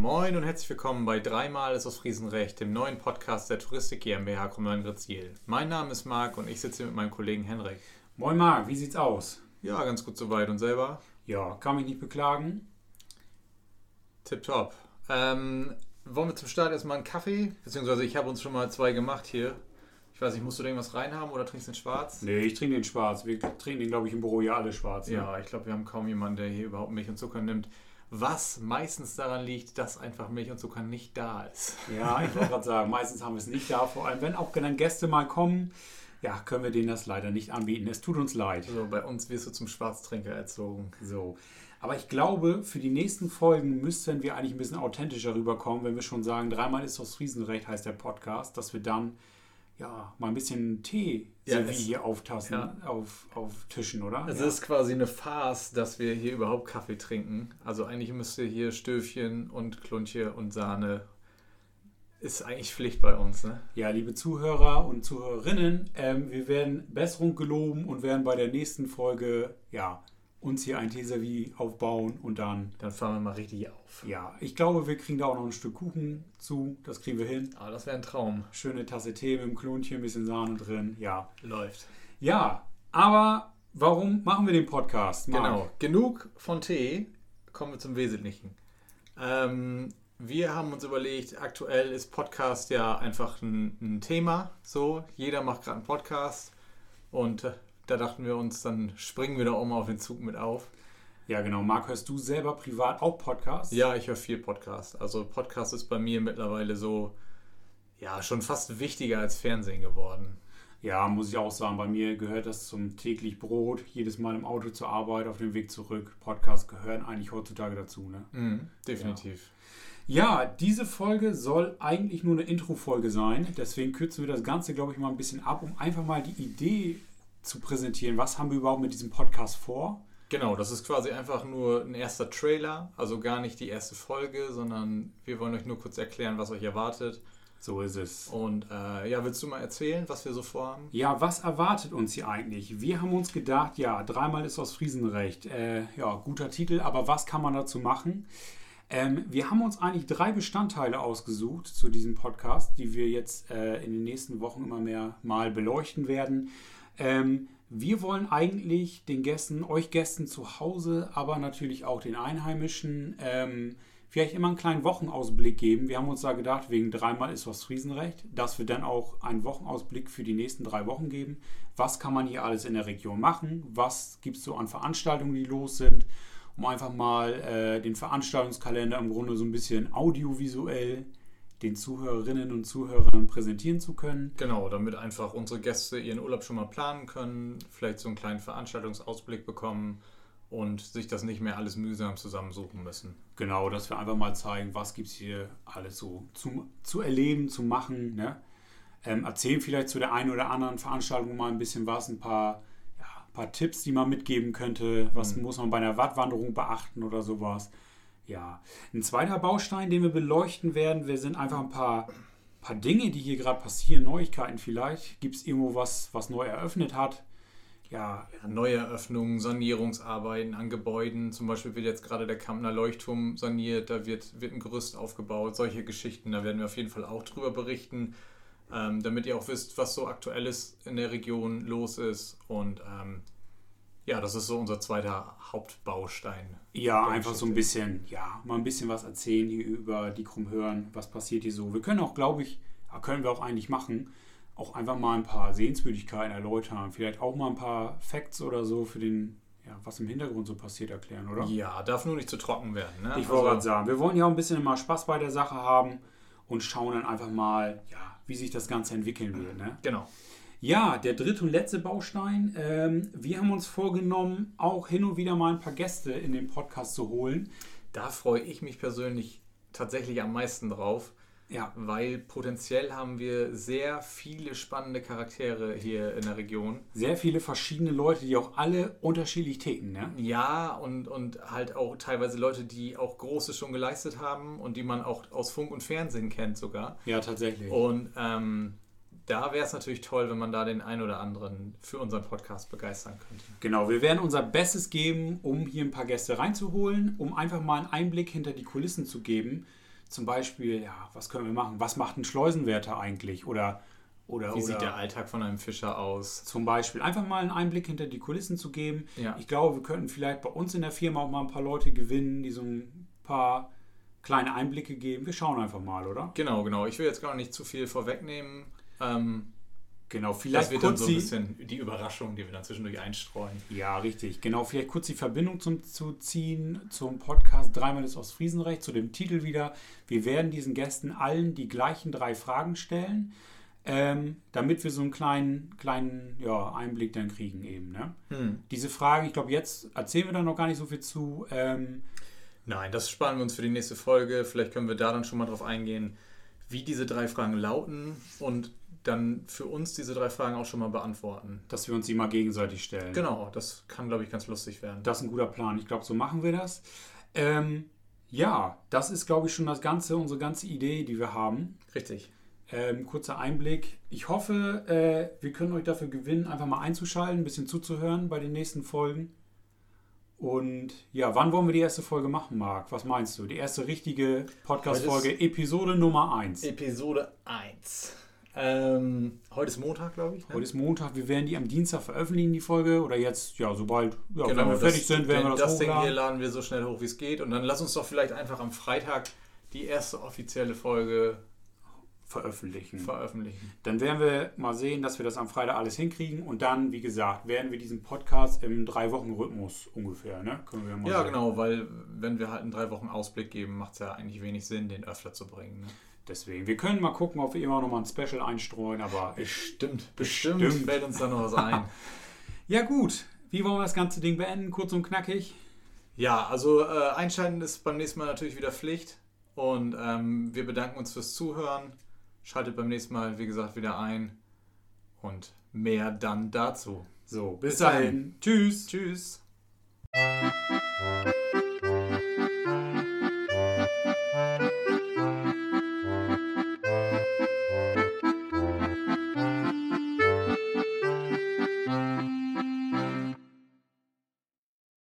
Moin und herzlich willkommen bei Dreimal ist aus Friesenrecht, dem neuen Podcast der Touristik GmbH Krummern-Gritziel. Mein Name ist Marc und ich sitze hier mit meinem Kollegen Henrik. Moin Marc, wie sieht's aus? Ja, ganz gut soweit. Und selber? Ja, kann mich nicht beklagen. Tipptopp. Ähm, wollen wir zum Start erstmal einen Kaffee? Beziehungsweise ich habe uns schon mal zwei gemacht hier. Ich weiß nicht, musst du da irgendwas reinhaben oder trinkst du den schwarz? Nee, ich trinke den schwarz. Wir trinken den, glaube ich, im Büro ja alle schwarz. Ne? Ja, ich glaube, wir haben kaum jemanden, der hier überhaupt Milch und Zucker nimmt. Was meistens daran liegt, dass einfach Milch und Zucker nicht da ist. Ja, ich wollte gerade sagen, meistens haben wir es nicht da. Vor allem, wenn auch dann Gäste mal kommen, ja, können wir denen das leider nicht anbieten. Es tut uns leid. Also bei uns wirst du zum Schwarztrinker erzogen. So. Aber ich glaube, für die nächsten Folgen müssten wir eigentlich ein bisschen authentischer rüberkommen, wenn wir schon sagen, dreimal ist das Riesenrecht heißt der Podcast, dass wir dann ja, mal ein bisschen Tee Ja, hier auftassen, ja. auf, auf Tischen, oder? Es ja. ist quasi eine Farce, dass wir hier überhaupt Kaffee trinken. Also eigentlich müsste hier Stöfchen und Klunche und Sahne ist eigentlich Pflicht bei uns, ne? ja, liebe Zuhörer und Zuhörerinnen, ähm, wir werden Besserung geloben und werden bei der nächsten Folge ja, uns hier ein Teeservie aufbauen und dann, Dann fahren wir mal richtig auf. ja, ich glaube, wir kriegen da auch noch ein Stück Kuchen zu, das kriegen wir hin. Aber das wäre ein Traum. Schöne Tasse Tee mit dem Klonchen, ein bisschen Sahne drin, ja. Läuft. Ja, aber warum machen wir den Podcast? Marc? Genau. Genug von Tee. Kommen wir zum Wesentlichen. Ähm, wir haben uns überlegt, aktuell ist Podcast ja einfach ein, ein Thema. So, jeder macht gerade einen Podcast. Und äh, da dachten wir uns, dann springen wir da auch mal auf den Zug mit auf. Ja, genau. Marc, hörst du selber privat auch Podcasts? Ja, ich höre viel Podcast. Also Podcast ist bei mir mittlerweile so, ja, schon fast wichtiger als Fernsehen geworden. Ja, muss ich auch sagen, bei mir gehört das zum täglich Brot. Jedes Mal im Auto zur Arbeit, auf dem Weg zurück. Podcasts gehören eigentlich heutzutage dazu, ne? Mhm, definitiv. Ja, diese Folge soll eigentlich nur eine Intro-Folge sein. Deswegen kürzen wir das Ganze, glaube ich, mal ein bisschen ab, um einfach mal die Idee zu präsentieren. Was haben wir überhaupt mit diesem Podcast vor? Genau, das ist quasi einfach nur ein erster Trailer, also gar nicht die erste Folge, sondern wir wollen euch nur kurz erklären, was euch erwartet. So ist es. Und äh, ja, willst du mal erzählen, was wir so vorhaben? Ja, was erwartet uns hier eigentlich? Wir haben uns gedacht, ja, dreimal ist aus Friesenrecht. Äh, ja, guter Titel, aber was kann man dazu machen? Ähm, wir haben uns eigentlich drei Bestandteile ausgesucht zu diesem Podcast, die wir jetzt äh, in den nächsten Wochen immer mehr mal beleuchten werden. Ähm, wir wollen eigentlich den Gästen, euch Gästen zu Hause, aber natürlich auch den Einheimischen, ähm, vielleicht immer einen kleinen Wochenausblick geben. Wir haben uns da gedacht, wegen dreimal ist was Friesenrecht, dass wir dann auch einen Wochenausblick für die nächsten drei Wochen geben. Was kann man hier alles in der Region machen? Was gibt es so an Veranstaltungen, die los sind? Um einfach mal äh, den Veranstaltungskalender im Grunde so ein bisschen audiovisuell den Zuhörerinnen und Zuhörern präsentieren zu können. Genau, damit einfach unsere Gäste ihren Urlaub schon mal planen können, vielleicht so einen kleinen Veranstaltungsausblick bekommen und sich das nicht mehr alles mühsam zusammensuchen müssen. Genau, dass wir einfach mal zeigen, was gibt es hier alles so zum, zu erleben, zu machen. Ne? Ähm, erzählen vielleicht zu der einen oder anderen Veranstaltung mal ein bisschen was, ein paar, ja, ein paar Tipps, die man mitgeben könnte. Was Mhm. muss man bei einer Wattwanderung beachten oder sowas. Ja, ein zweiter Baustein, den wir beleuchten werden, wir sind einfach ein paar, paar Dinge, die hier gerade passieren, Neuigkeiten vielleicht. Gibt es irgendwo was, was neu eröffnet hat? Ja, Ja, Neueröffnungen, Sanierungsarbeiten an Gebäuden, zum Beispiel wird jetzt gerade der Kampner Leuchtturm saniert, da wird, wird ein Gerüst aufgebaut, solche Geschichten, da werden wir auf jeden Fall auch drüber berichten, ähm, damit ihr auch wisst, was so aktuelles in der Region los ist. Und ähm, ja, das ist so unser zweiter Hauptbaustein. Ja, einfach so ein bisschen, ja, mal ein bisschen was erzählen hier über die Krummhören, was passiert hier so. Wir können auch, glaube ich, können wir auch eigentlich machen, auch einfach mal ein paar Sehenswürdigkeiten erläutern, vielleicht auch mal ein paar Facts oder so für den, ja, was im Hintergrund so passiert erklären, oder? Ja, darf nur nicht zu trocken werden. Ne? Ich wollte gerade sagen, wir wollen ja auch ein bisschen immer Spaß bei der Sache haben und schauen dann einfach mal, ja, wie sich das Ganze entwickeln wird, ne? Genau. Ja, der dritte und letzte Baustein. Ähm, wir haben uns vorgenommen, auch hin und wieder mal ein paar Gäste in den Podcast zu holen. Da freue ich mich persönlich tatsächlich am meisten drauf, Ja, weil potenziell haben wir sehr viele spannende Charaktere hier in der Region. sehr viele verschiedene Leute, die auch alle unterschiedlich ticken, ne? Ja, und, und halt auch teilweise Leute, die auch Großes schon geleistet haben und die man auch aus Funk und Fernsehen kennt sogar. Ja, tatsächlich. Und ähm, da wäre es natürlich toll, wenn man da den einen oder anderen für unseren Podcast begeistern könnte. Genau, wir werden unser Bestes geben, um hier ein paar Gäste reinzuholen, um einfach mal einen Einblick hinter die Kulissen zu geben. zum Beispiel, ja, was können wir machen? Was macht ein Schleusenwärter eigentlich? Oder, oder Wie oder sieht der Alltag von einem Fischer aus? zum Beispiel einfach mal einen Einblick hinter die Kulissen zu geben. Ja. Ich glaube, wir könnten vielleicht bei uns in der Firma auch mal ein paar Leute gewinnen, die so ein paar kleine Einblicke geben. Wir schauen einfach mal, oder? Genau, genau. Ich will jetzt gar nicht zu viel vorwegnehmen. Ähm, Genau, vielleicht wird dann so ein bisschen die Überraschung, die wir dann zwischendurch einstreuen. Ja, richtig. Genau, vielleicht kurz die Verbindung zum, zu ziehen zum Podcast Dreimal ist aus Friesenrecht, zu dem Titel wieder. Wir werden diesen Gästen allen die gleichen drei Fragen stellen, ähm, damit wir so einen kleinen, kleinen ja, Einblick dann kriegen eben. Ne? Hm. Diese Fragen, ich glaube, jetzt erzählen wir da noch gar nicht so viel zu. Ähm, Nein, das sparen wir uns für die nächste Folge. Vielleicht können wir da dann schon mal drauf eingehen, wie diese drei Fragen lauten und dann für uns diese drei Fragen auch schon mal beantworten. dass wir uns die mal gegenseitig stellen. Genau, das kann, glaube ich, ganz lustig werden. Das ist ein guter Plan. Ich glaube, so machen wir das. Ähm, ja, das ist, glaube ich, schon das Ganze, unsere ganze Idee, die wir haben. Richtig. Ähm, kurzer Einblick. Ich hoffe, äh, wir können euch dafür gewinnen, einfach mal einzuschalten, ein bisschen zuzuhören bei den nächsten Folgen. Und ja, wann wollen wir die erste Folge machen, Marc? Was meinst du? Die erste richtige Podcast-Folge, Episode Nummer 1. Episode 1. Ähm, heute ist Montag, glaube ich. Ne? Heute ist Montag, wir werden die am Dienstag veröffentlichen, die Folge. Oder jetzt, ja, sobald ja, wenn wir Genau, das- fertig sind, werden wir das, das Ding hier laden wir so schnell hoch, wie es geht. Und dann lass uns doch vielleicht einfach am Freitag die erste offizielle Folge veröffentlichen. veröffentlichen. Dann werden wir mal sehen, dass wir das am Freitag alles hinkriegen. Und dann, wie gesagt, werden wir diesen Podcast im Drei-Wochen-Rhythmus ungefähr, ne? Können wir mal Ja, sagen. genau, weil wenn wir halt einen drei Wochen Ausblick geben, macht es ja eigentlich wenig Sinn, den öfter zu bringen. Ne? Deswegen, wir können mal gucken, ob wir immer noch mal ein Special einstreuen, aber Bestimmt, bestimmt, Bestimmt. fällt uns da noch was ein. ja gut. Wie wollen wir das ganze Ding beenden? Kurz und knackig. ja, also äh, einschalten ist beim nächsten Mal natürlich wieder Pflicht. Und ähm, wir bedanken uns fürs Zuhören. Schaltet beim nächsten Mal, wie gesagt, wieder ein. Und mehr dann dazu. So, bis, Bis dahin. dahin. Tschüss. Tschüss.